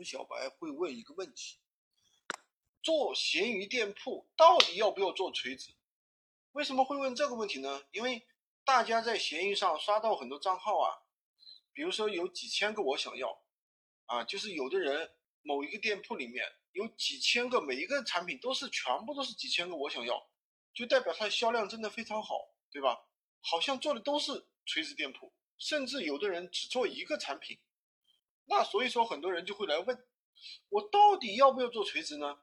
多小白会问一个问题：做闲鱼店铺到底要不要做垂直？为什么会问这个问题呢？因为大家在闲鱼上刷到很多账号啊，比如说有几千个我想要，啊，就是有的人某一个店铺里面有几千个，每一个产品都是全部都是几千个我想要，就代表它的销量真的非常好，对吧？好像做的都是垂直店铺，甚至有的人只做一个产品，那所以说很多人就会来问，我到底要不要做垂直呢？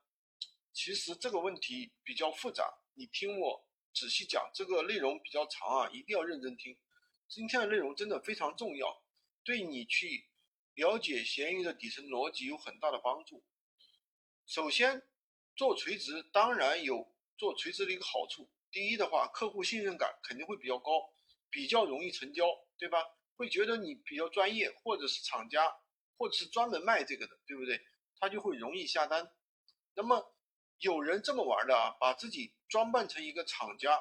其实这个问题比较复杂，你听我。仔细讲，这个内容比较长啊，一定要认真听。今天的内容真的非常重要，对你去了解闲鱼的底层逻辑有很大的帮助。首先，做垂直当然有做垂直的一个好处。第一的话，客户信任感肯定会比较高，比较容易成交，对吧？会觉得你比较专业，或者是厂家，或者是专门卖这个的，对不对？他就会容易下单。那么，有人这么玩的啊，把自己装扮成一个厂家，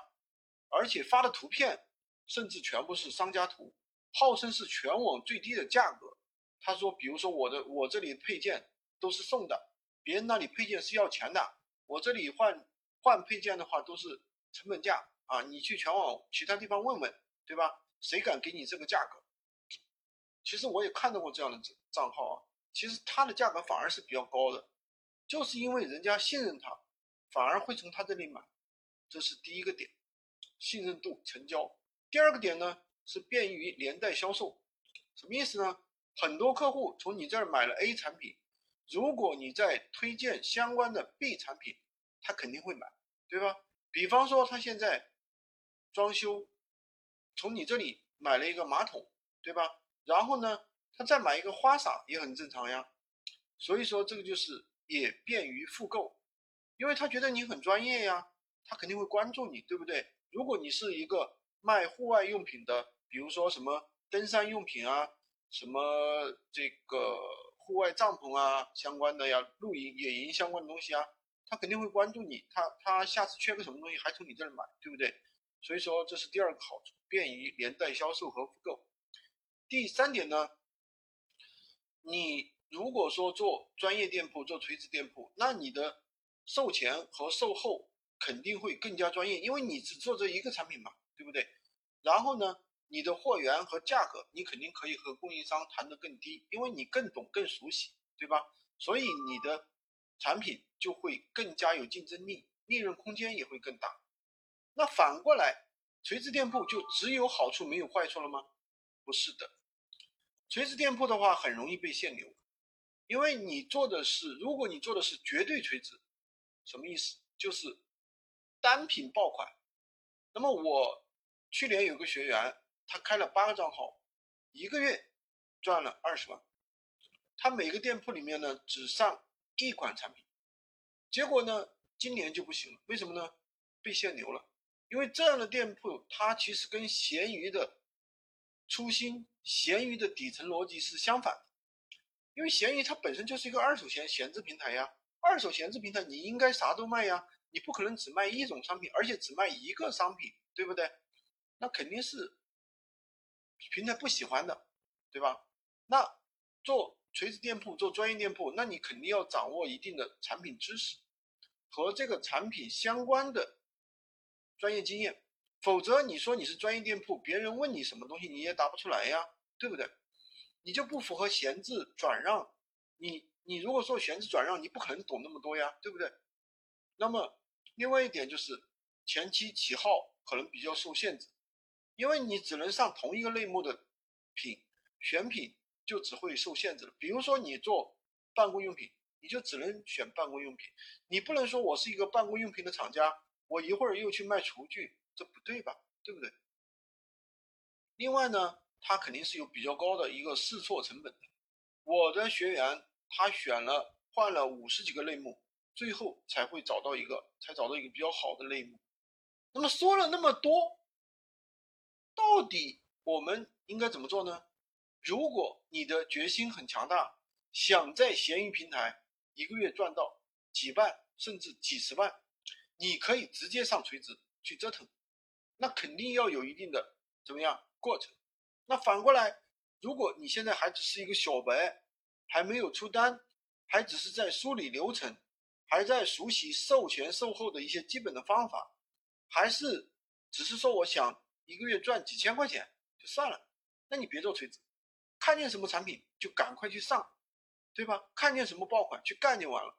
而且发的图片甚至全部是商家图，号称是全网最低的价格。他说，比如说我的我这里配件都是送的，别人那里配件是要钱的，我这里换换配件的话都是成本价啊，你去全网其他地方问问，对吧？谁敢给你这个价格？其实我也看到过这样的账号啊，其实它的价格反而是比较高的。就是因为人家信任他，反而会从他这里买，这是第一个点，信任度成交。第二个点呢是便于连带销售，什么意思呢？很多客户从你这儿买了 A 产品，如果你在推荐相关的 B 产品，他肯定会买，对吧？比方说他现在装修，从你这里买了一个马桶，对吧？然后呢，他再买一个花洒也很正常呀。所以说这个就是。也便于复购，因为他觉得你很专业呀，他肯定会关注你，对不对？如果你是一个卖户外用品的，比如说什么登山用品啊，什么这个户外帐篷啊相关的呀，露营、野营相关的东西啊，他肯定会关注你，他他下次缺个什么东西还从你这儿买，对不对？所以说这是第二个好处，便于连带销售和复购。第三点呢，你。如果说做专业店铺、做垂直店铺，那你的售前和售后肯定会更加专业，因为你只做这一个产品嘛，对不对？然后呢，你的货源和价格，你肯定可以和供应商谈得更低，因为你更懂、更熟悉，对吧？所以你的产品就会更加有竞争力，利润空间也会更大。那反过来，垂直店铺就只有好处没有坏处了吗？不是的，垂直店铺的话很容易被限流。因为你做的是，如果你做的是绝对垂直，什么意思？就是单品爆款。那么我去年有个学员，他开了八个账号，一个月赚了二十万。他每个店铺里面呢只上一款产品，结果呢今年就不行了。为什么呢？被限流了。因为这样的店铺，它其实跟闲鱼的初心、闲鱼的底层逻辑是相反的。因为闲鱼它本身就是一个二手闲闲置平台呀，二手闲置平台你应该啥都卖呀，你不可能只卖一种商品，而且只卖一个商品，对不对？那肯定是平台不喜欢的，对吧？那做垂直店铺、做专业店铺，那你肯定要掌握一定的产品知识和这个产品相关的专业经验，否则你说你是专业店铺，别人问你什么东西你也答不出来呀，对不对？你就不符合闲置转让，你你如果说闲置转让，你不可能懂那么多呀，对不对？那么另外一点就是前期起号可能比较受限制，因为你只能上同一个类目的品，选品就只会受限制了。比如说你做办公用品，你就只能选办公用品，你不能说我是一个办公用品的厂家，我一会儿又去卖厨具，这不对吧？对不对？另外呢？他肯定是有比较高的一个试错成本的。我的学员他选了换了五十几个类目，最后才会找到一个，才找到一个比较好的类目。那么说了那么多，到底我们应该怎么做呢？如果你的决心很强大，想在闲鱼平台一个月赚到几万甚至几十万，你可以直接上垂直去折腾，那肯定要有一定的怎么样过程。那反过来，如果你现在还只是一个小白，还没有出单，还只是在梳理流程，还在熟悉售前售后的一些基本的方法，还是只是说我想一个月赚几千块钱就算了，那你别做锤子，看见什么产品就赶快去上，对吧？看见什么爆款去干就完了，